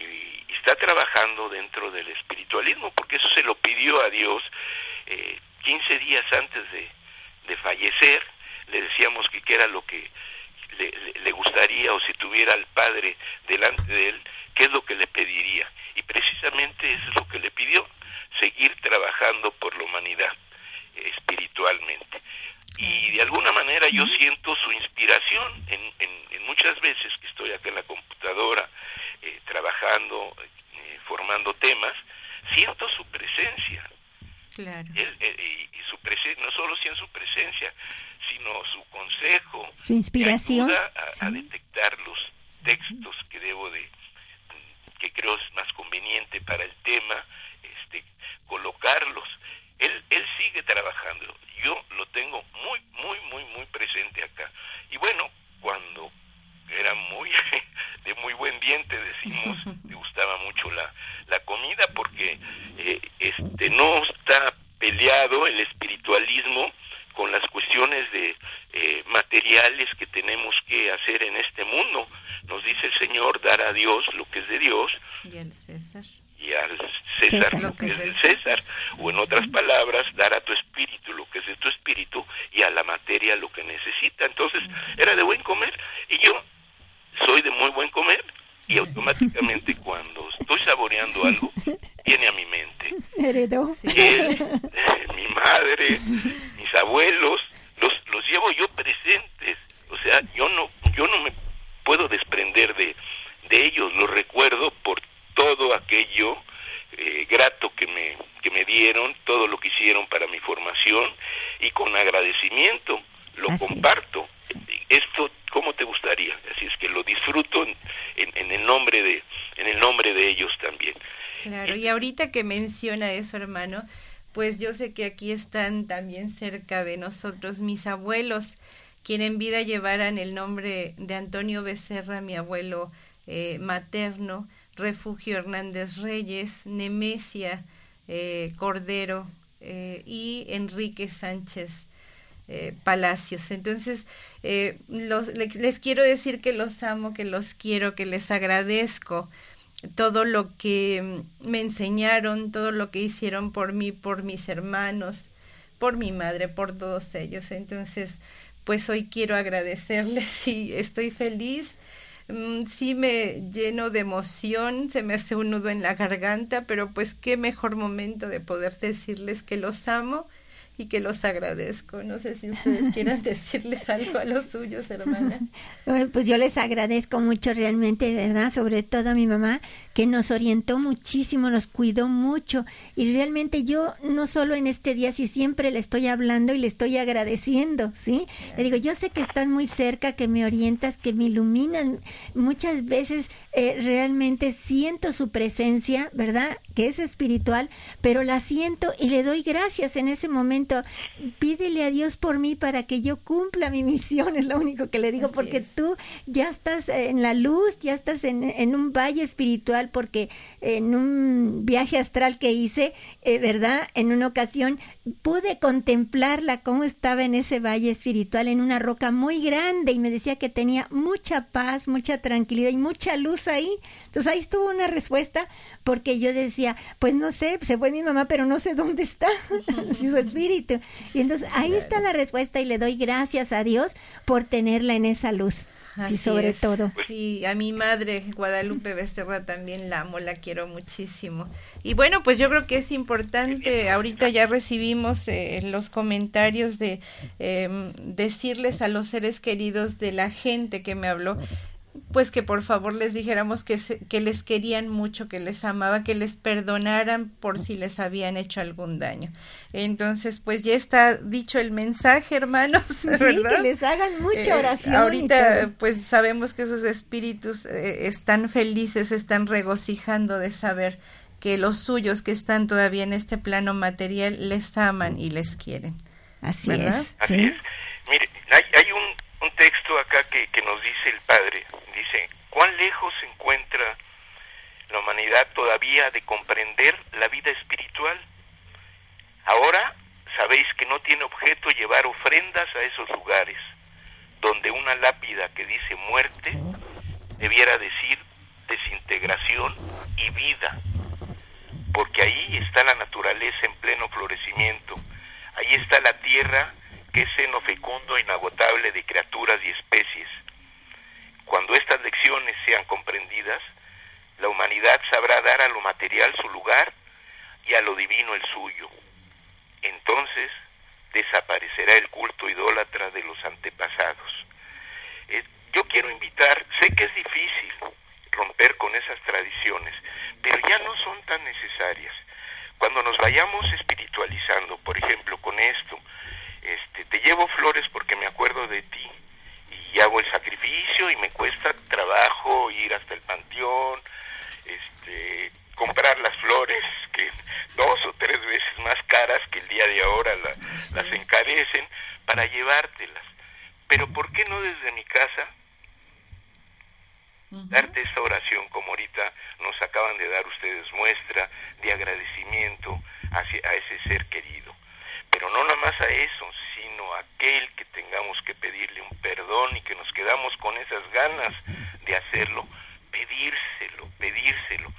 y, está trabajando dentro del espiritualismo, porque eso se lo pidió a Dios eh, 15 días antes de, de fallecer. Le decíamos que qué era lo que le, le, gustaría o si tuviera al Padre delante de él, qué es lo que le pediría. Y precisamente eso es lo que le pidió, seguir trabajando por la humanidad eh, espiritualmente. Y de alguna manera yo siento su inspiración en, en, muchas veces que estoy acá en la computadora eh, trabajando, eh, formando temas, siento su presencia. Claro. Él, y su presencia, no solo si en su presencia, sino su consejo, su inspiración, a, a, detectar los textos que debo de, que creo es más conveniente para el tema, este, colocarlos. Él, él sigue trabajando. Yo lo tengo muy, muy, muy, muy presente acá. Y bueno, cuando era muy de muy buen diente decimos le gustaba mucho la, la comida porque eh, este no está peleado el espiritualismo con las cuestiones de eh, materiales que tenemos que hacer en este mundo. Nos dice el Señor dar a Dios lo que es de Dios y al César, y al César, lo que es del César. O en otras palabras, dar a tu espíritu lo que es de tu espíritu y a la materia lo que necesita. Entonces, era de buen comer y yo soy de muy buen comer y automáticamente cuando estoy saboreando algo viene a mi mente heredó eh, mi madre mis abuelos los los llevo yo presentes o sea yo no yo no me puedo desprender de de ellos los recuerdo por todo aquello eh, grato que me que me dieron todo lo que hicieron para mi formación y con agradecimiento lo comparto esto cómo te gustaría así es que lo disfruto en, en, el nombre de en el nombre de ellos también claro y que menciona eso hermano pues yo sé que aquí están también cerca de nosotros mis abuelos, quien en vida llevaran el nombre de Antonio Becerra, mi abuelo eh, materno, Refugio Hernández Reyes, Nemesia eh, Cordero eh, y Enrique Sánchez Palacios. Entonces, les quiero decir que los amo, que los quiero, que les agradezco todo lo que me enseñaron, todo lo que hicieron por mí, por mis hermanos, por mi madre, por todos ellos. Entonces, pues hoy quiero agradecerles y estoy feliz. Mm, sí me lleno de emoción, se me hace un nudo en la garganta, pero pues qué mejor momento de poder decirles que los amo y que los agradezco. No sé si ustedes quieran decirles algo a los suyos, hermana. Pues yo les agradezco mucho realmente, ¿verdad? Sobre todo a mi mamá, que nos orientó muchísimo, nos cuidó mucho. Y realmente yo, no solo en este día, si siempre le estoy hablando y le estoy agradeciendo, ¿sí? Le digo, yo sé que estás muy cerca, que me orientas, que me iluminas. Muchas veces eh, realmente siento su presencia, ¿verdad? Que es espiritual, pero la siento y le doy gracias en ese momento pídele a Dios por mí para que yo cumpla mi misión, es lo único que le digo, porque tú ya estás en la luz, ya estás en, en, un valle espiritual, porque en un viaje astral que hice, eh, ¿verdad? En una ocasión pude contemplarla cómo estaba en ese valle espiritual, en una roca muy grande, y me decía que tenía mucha paz, mucha tranquilidad y mucha luz ahí. Entonces ahí estuvo una respuesta, porque yo decía, pues no sé, se fue mi mamá, pero no sé dónde está, su espíritu y entonces ahí está la respuesta y le doy gracias a Dios por tenerla en esa luz. sí, sobre todo. Y a mi madre, Guadalupe Becerra, también la amo, la quiero muchísimo. Y bueno, pues yo creo que es importante, ahorita ya recibimos eh, los comentarios de em, decirles a los seres queridos de la gente que me habló, pues que por favor les dijéramos que, que les querían mucho, que les amaba, que les perdonaran por si les habían hecho algún daño. Entonces, pues ya está dicho el mensaje, hermanos. Sí, que les hagan mucha eh, oración. ahorita, pues sabemos que esos espíritus eh, están felices, están regocijando de saber que los suyos que están todavía en este plano material les aman y les quieren. Así es. Así es. Mire, hay, hay un un texto acá que, que nos dice el Padre. Dice, ¿cuán lejos se encuentra la humanidad todavía de comprender la vida espiritual? Ahora sabéis que no tiene objeto llevar ofrendas a esos lugares, donde una lápida que dice muerte debiera decir desintegración y vida, porque ahí está la naturaleza en pleno florecimiento, ahí está la tierra que seno fecundo inagotable de criaturas y especies. Cuando estas lecciones sean comprendidas, la humanidad sabrá dar a lo material su lugar y a lo divino el suyo. Entonces desaparecerá el culto idólatra de los antepasados. Eh, yo quiero invitar, sé que es difícil romper con esas tradiciones, pero ya no son tan necesarias. Cuando nos vayamos espiritualizando, por ejemplo, con esto, este, te llevo flores porque me acuerdo de ti y hago el sacrificio y me cuesta trabajo ir hasta el panteón, este, comprar las flores que dos o tres veces más caras que el día de ahora las encarecen para llevártelas. Pero ¿por qué no desde mi casa darte esta oración como ahorita nos acaban de dar ustedes muestra de agradecimiento hacia a ese ser querido? pero no nada más a eso, sino a aquel que tengamos que pedirle un perdón y que nos quedamos con esas ganas de hacerlo, pedírselo, pedírselo,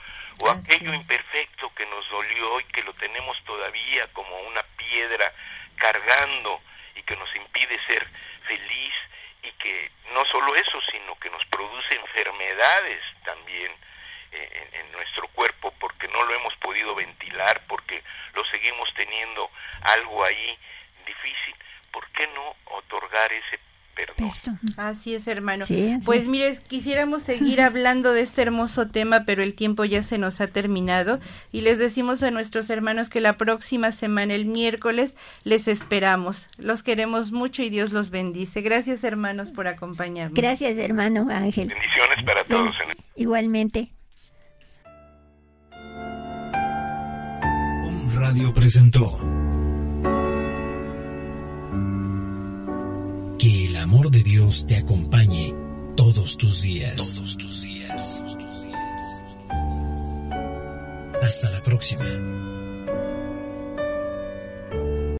o aquello imperfecto que nos dolió y que lo tenemos todavía como una piedra cargando y que nos impide ser feliz y que no solo eso, sino que nos produce enfermedades también en, nuestro cuerpo porque no lo hemos podido ventilar, porque lo seguimos teniendo algo ahí difícil, ¿por qué no otorgar ese Perdón. Así es, hermano. Pues mire, quisiéramos seguir hablando de este hermoso tema, pero el tiempo ya se nos ha terminado y les decimos a nuestros hermanos que la próxima semana, el miércoles, les esperamos. Los queremos mucho y Dios los bendice. Gracias, hermanos, por acompañarnos. Gracias, hermano Ángel. Bendiciones para todos. Igualmente. Radio presentó amor de Dios te acompañe todos tus días. Todos tus días. Hasta la próxima.